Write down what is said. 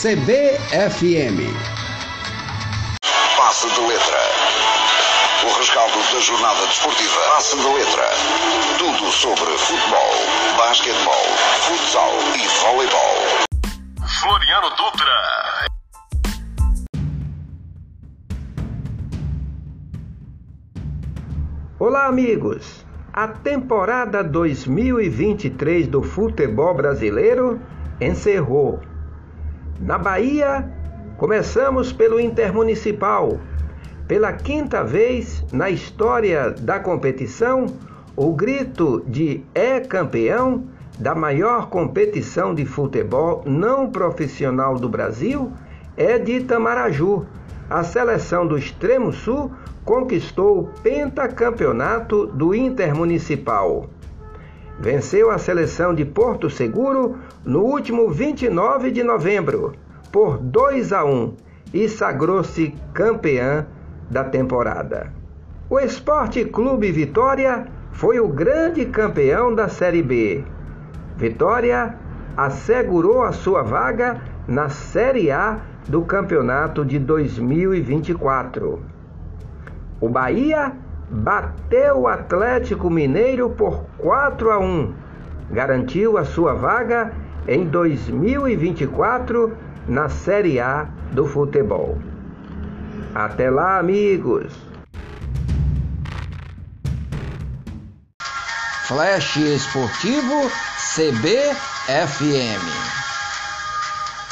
CBFM. Passe de letra. O rescaldo da jornada desportiva. Passe de letra. Tudo sobre futebol, basquetebol, futsal e voleibol. Floriano Dutra. Olá, amigos! A temporada 2023 do futebol brasileiro encerrou. Na Bahia, começamos pelo Intermunicipal. Pela quinta vez na história da competição, o grito de é campeão da maior competição de futebol não profissional do Brasil é de Itamaraju. A seleção do Extremo Sul conquistou o pentacampeonato do Intermunicipal. Venceu a seleção de Porto Seguro no último 29 de novembro por 2 a 1 e sagrou-se campeã da temporada. O Esporte Clube Vitória foi o grande campeão da Série B. Vitória assegurou a sua vaga na Série A do campeonato de 2024. O Bahia bateu o Atlético Mineiro por 4 a 1. Garantiu a sua vaga em 2024 na Série A do futebol. Até lá, amigos. Flash Esportivo CBFM.